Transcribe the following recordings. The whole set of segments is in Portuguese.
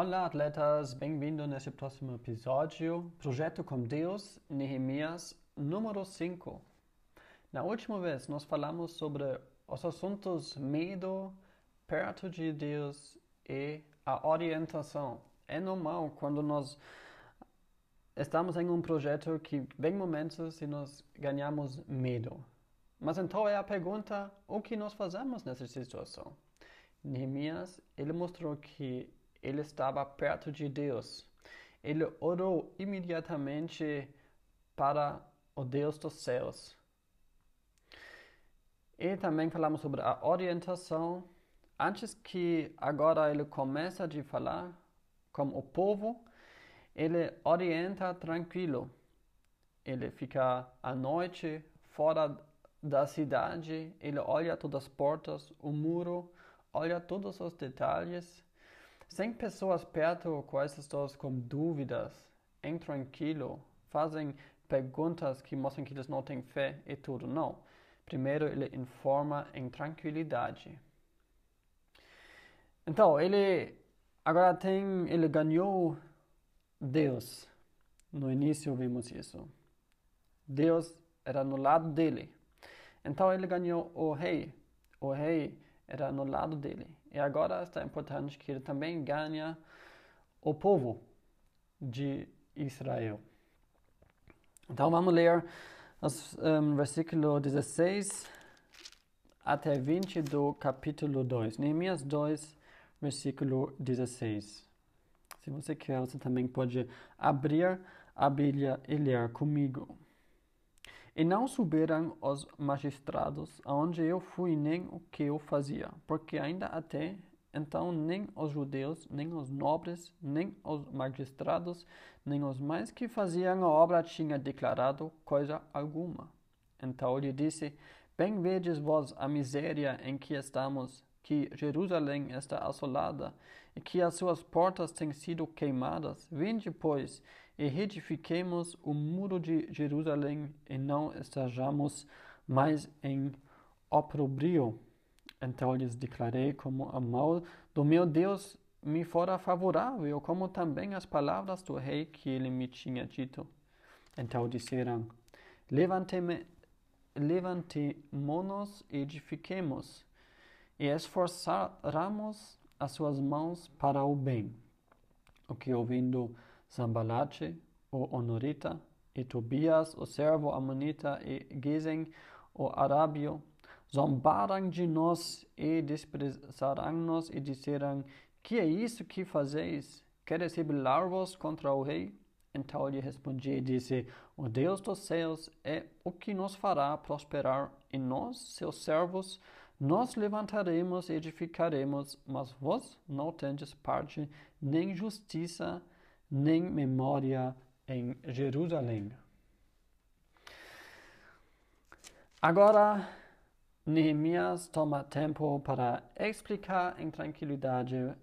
Olá, atletas! Bem-vindo nesse próximo episódio. Projeto com Deus, Nehemias, número 5. Na última vez, nós falamos sobre os assuntos medo, perto de Deus e a orientação. É normal quando nós estamos em um projeto que vem momentos e nós ganhamos medo. Mas então é a pergunta, o que nós fazemos nessa situação? Neemias, ele mostrou que ele estava perto de Deus. Ele orou imediatamente para o Deus dos céus. E também falamos sobre a orientação. Antes que agora ele começa a falar com o povo, ele orienta tranquilo. Ele fica à noite fora da cidade, ele olha todas as portas, o muro, olha todos os detalhes sem pessoas perto com essas pessoas com dúvidas, em tranquilo, fazem perguntas que mostram que eles não têm fé e tudo. Não. Primeiro ele informa em tranquilidade. Então, ele agora tem, ele ganhou Deus. No início vimos isso. Deus era no lado dele. Então ele ganhou o rei. O rei era no lado dele. E agora está importante que ele também ganha o povo de Israel. Então vamos ler os um, versículo 16 até 20 do capítulo 2. Neemias 2, versículo 16. Se você quer, você também pode abrir a Bíblia e ler comigo. E não subiram os magistrados aonde eu fui nem o que eu fazia, porque ainda até então nem os judeus, nem os nobres, nem os magistrados, nem os mais que faziam a obra tinham declarado coisa alguma. Então lhe disse: Bem vedes vós a miséria em que estamos, que Jerusalém está assolada e que as suas portas têm sido queimadas. Vinde, pois, e reedifiquemos o muro de Jerusalém e não estejamos mais em oprobrio. Então lhes declarei como a mão do meu Deus me fora favorável, como também as palavras do rei que ele me tinha dito. Então disseram: Levantemo-nos e edifiquemos, e esforçaremos as suas mãos para o bem. O que ouvindo Sambalate, o Honorita, e Tobias, o servo Amonita, e Gesem, o Arábio, zombaram de nós e desprezaram-nos e disseram: Que é isso que fazeis? Queres rebelar-vos contra o rei? Então lhe respondi e disse: O Deus dos céus é o que nos fará prosperar, e nós, seus servos, nós levantaremos e edificaremos, mas vós não tendes parte nem justiça nem memória em Jerusalém. Agora, Neemias toma tempo para explicar em tranquilidade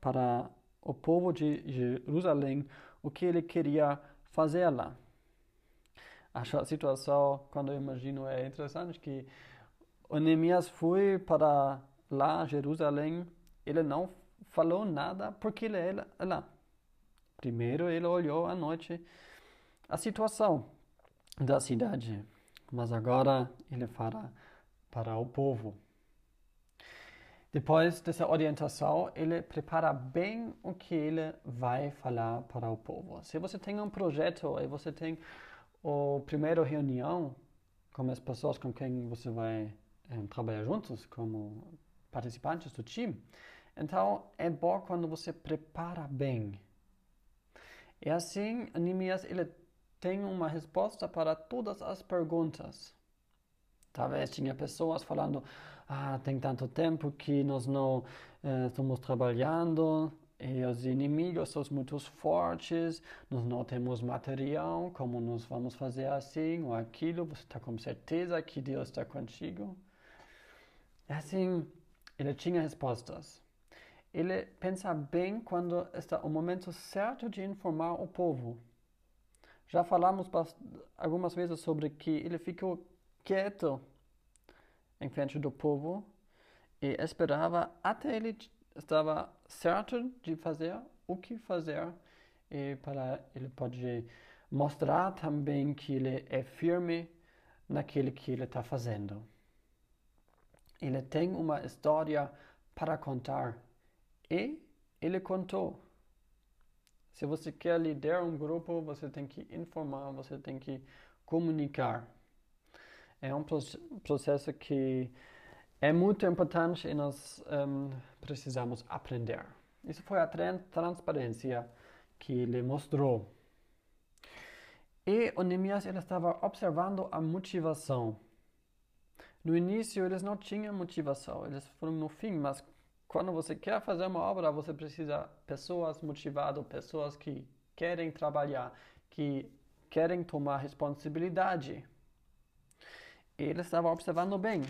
para o povo de Jerusalém o que ele queria fazer lá. Acho a situação, quando eu imagino, é interessante que o Neemias foi para lá, Jerusalém, ele não falou nada porque ele é lá. Primeiro ele olhou à noite a situação da cidade, mas agora ele fala para o povo. Depois dessa orientação, ele prepara bem o que ele vai falar para o povo. Se você tem um projeto e você tem a primeira reunião com as pessoas com quem você vai trabalhar juntos, como participantes do time, então é bom quando você prepara bem e assim, Neemias ele tem uma resposta para todas as perguntas. Talvez tinha pessoas falando, ah, tem tanto tempo que nós não eh, estamos trabalhando, e os inimigos são muito fortes, nós não temos material, como nós vamos fazer assim ou aquilo, você está com certeza que Deus está contigo? E assim, ele tinha respostas ele pensa bem quando está o momento certo de informar o povo. Já falamos algumas vezes sobre que ele ficou quieto em frente do povo e esperava até ele estava certo de fazer o que fazer e para ele pode mostrar também que ele é firme naquilo que ele está fazendo. Ele tem uma história para contar e ele contou. Se você quer liderar um grupo, você tem que informar, você tem que comunicar. É um processo que é muito importante e nós um, precisamos aprender. Isso foi a transparência que ele mostrou. E o Neemias ele estava observando a motivação. No início eles não tinham motivação, eles foram no fim, mas quando você quer fazer uma obra, você precisa pessoas motivadas, pessoas que querem trabalhar, que querem tomar responsabilidade. Eles estavam observando bem.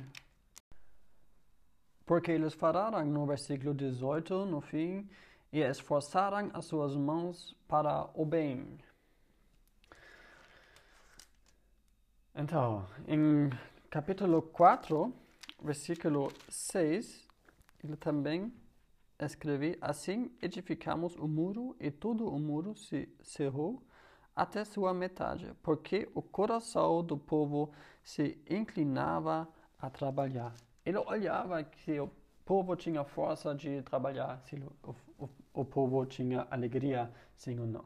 Porque eles falaram no versículo 18, no fim, e esforçaram as suas mãos para o bem. Então, em capítulo 4, versículo 6, ele também escreve: Assim edificamos o muro, e todo o muro se cerrou até sua metade, porque o coração do povo se inclinava a trabalhar. Ele olhava que o povo tinha força de trabalhar, se o, o, o povo tinha alegria, sim ou não.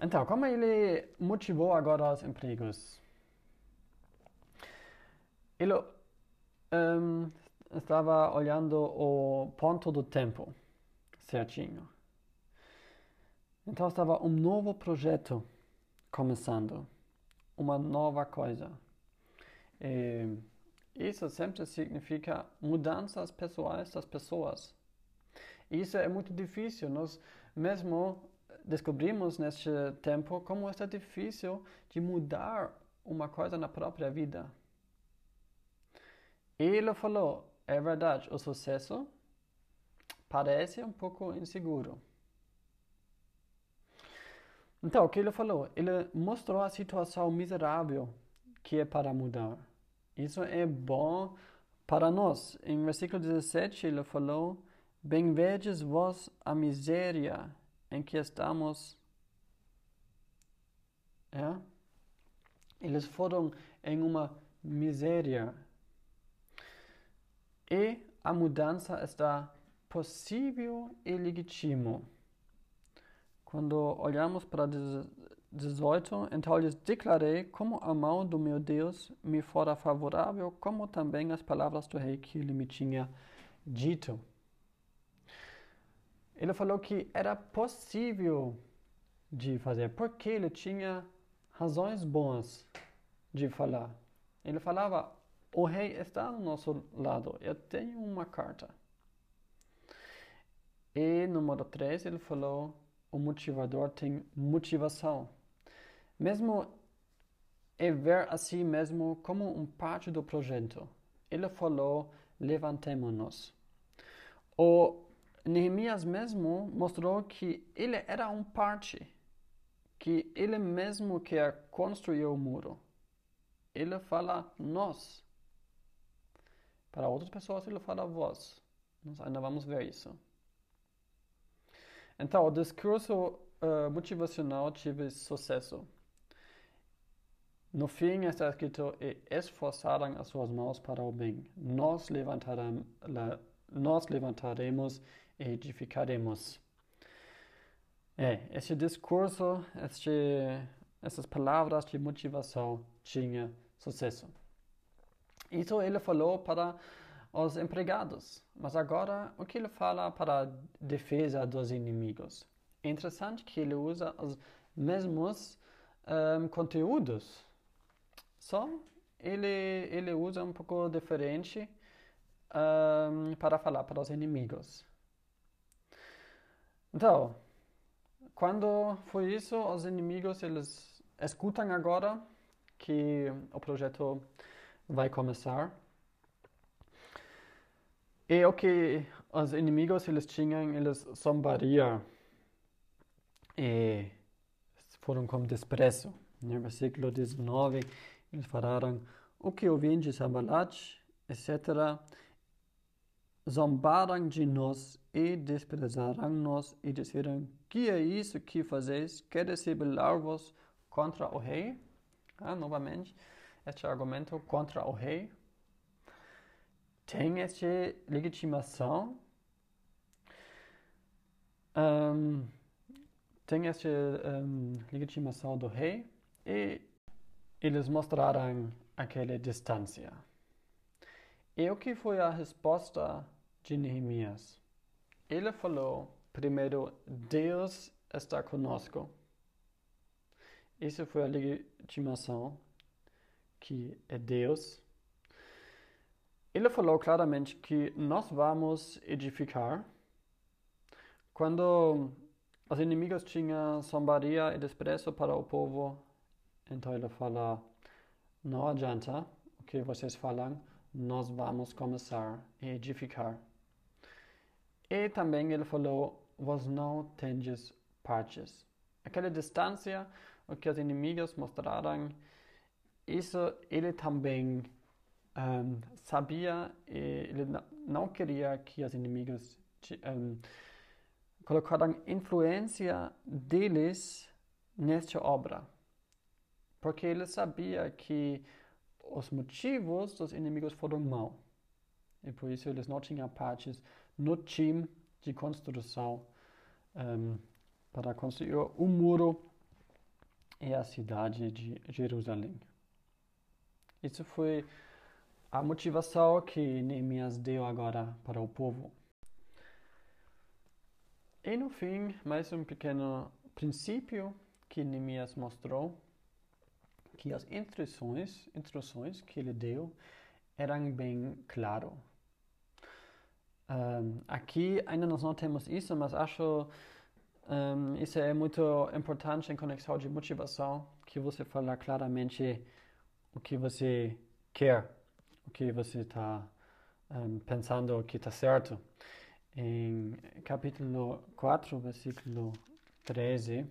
Então, como ele motivou agora os empregos? Ele um, estava olhando o ponto do tempo certinho. Então estava um novo projeto começando, uma nova coisa. E isso sempre significa mudanças pessoais das pessoas. Isso é muito difícil. Nós mesmo descobrimos neste tempo como é difícil de mudar uma coisa na própria vida. Ele falou, é verdade, o sucesso parece um pouco inseguro. Então, o que ele falou? Ele mostrou a situação miserável que é para mudar. Isso é bom para nós. Em versículo 17, ele falou: Bem vedes vós a miséria em que estamos. É? Eles foram em uma miséria. E a mudança está possível e legítimo. Quando olhamos para 18, então lhes declarei como a mão do meu Deus me fora favorável, como também as palavras do rei que ele me tinha dito. Ele falou que era possível de fazer, porque ele tinha razões boas de falar. Ele falava: O rei está no nosso lado, eu tenho uma carta. E número 3, ele falou: O motivador tem motivação. Mesmo é ver a si mesmo como um parte do projeto. Ele falou: levantemo-nos. O Neemias mesmo mostrou que ele era um parte, que ele mesmo quer construir o muro. Ele fala nós. Para outras pessoas ele fala vós. Nós ainda vamos ver isso. Então, o discurso uh, motivacional teve sucesso. No fim está escrito, e esforçaram as suas mãos para o bem. Nós levantaremos, nós levantaremos edificaremos. É, este discurso, este, essas palavras de motivação tinha sucesso. Isso ele falou para os empregados, mas agora o que ele fala para a defesa dos inimigos? É interessante que ele usa os mesmos um, conteúdos, só ele, ele usa um pouco diferente um, para falar para os inimigos. Então, quando foi isso, os inimigos eles escutam agora que o projeto vai começar. E o que os inimigos eles tinham, eles zombariam e foram com desprezo. No versículo 19, eles falaram, o que ouvintes Sambalat, etc., zombaram de nós e desprezarão-nos e disseram, que é isso que fazeis? Queres rebelar-vos contra o rei? Ah, novamente, este argumento contra o rei. Tem esta legitimação um, tem esta um, legitimação do rei e eles mostraram aquela distância. E o que foi a resposta de Neemias? Ele falou, primeiro, Deus está conosco. Isso foi a legitimação que é Deus. Ele falou claramente que nós vamos edificar. Quando os inimigos tinham zombaria e desprezo para o povo, então ele fala: não adianta o que vocês falam, nós vamos começar a edificar. E também ele falou: vós não tendes partes. Aquela distância, o que os inimigos mostraram, isso ele também um, sabia ele não queria que os inimigos um, influência deles nesta obra. Porque ele sabia que os motivos dos inimigos foram maus. E por isso eles não tinham partes no time de construção um, para construir o muro e a cidade de Jerusalém. Isso foi a motivação que Neemias deu agora para o povo. E no fim, mais um pequeno princípio que Neemias mostrou, que as instruções, instruções que ele deu eram bem claras. Um, aqui ainda nós não temos isso, mas acho um, isso é muito importante em conexão de motivação, que você fala claramente o que você quer, o que você está um, pensando que está certo. Em capítulo 4, versículo 13,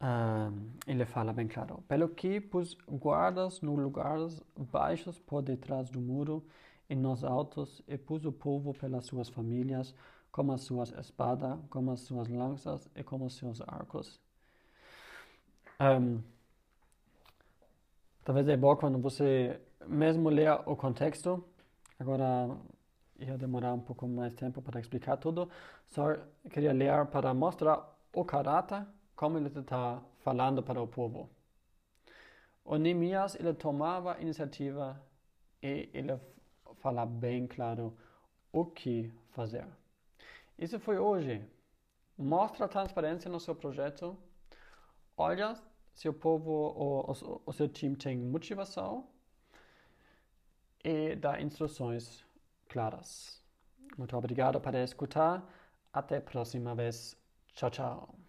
um, ele fala bem claro: Pelo que pus guardas no lugares baixos por detrás do muro e nos altos, e pus o povo pelas suas famílias, como as suas espadas, como as suas lanças e como os seus arcos. Um, Talvez é bom quando você mesmo lê o contexto. Agora ia demorar um pouco mais tempo para explicar tudo. Só queria ler para mostrar o caráter, como ele está falando para o povo. O Neemias, ele tomava iniciativa e ele fala bem claro o que fazer. Isso foi hoje. Mostra transparência no seu projeto. Olha seu povo ou o, seu time tem motivação e dá instruções claras. Muito obrigado por escutar. Até a próxima vez. Tchau, tchau.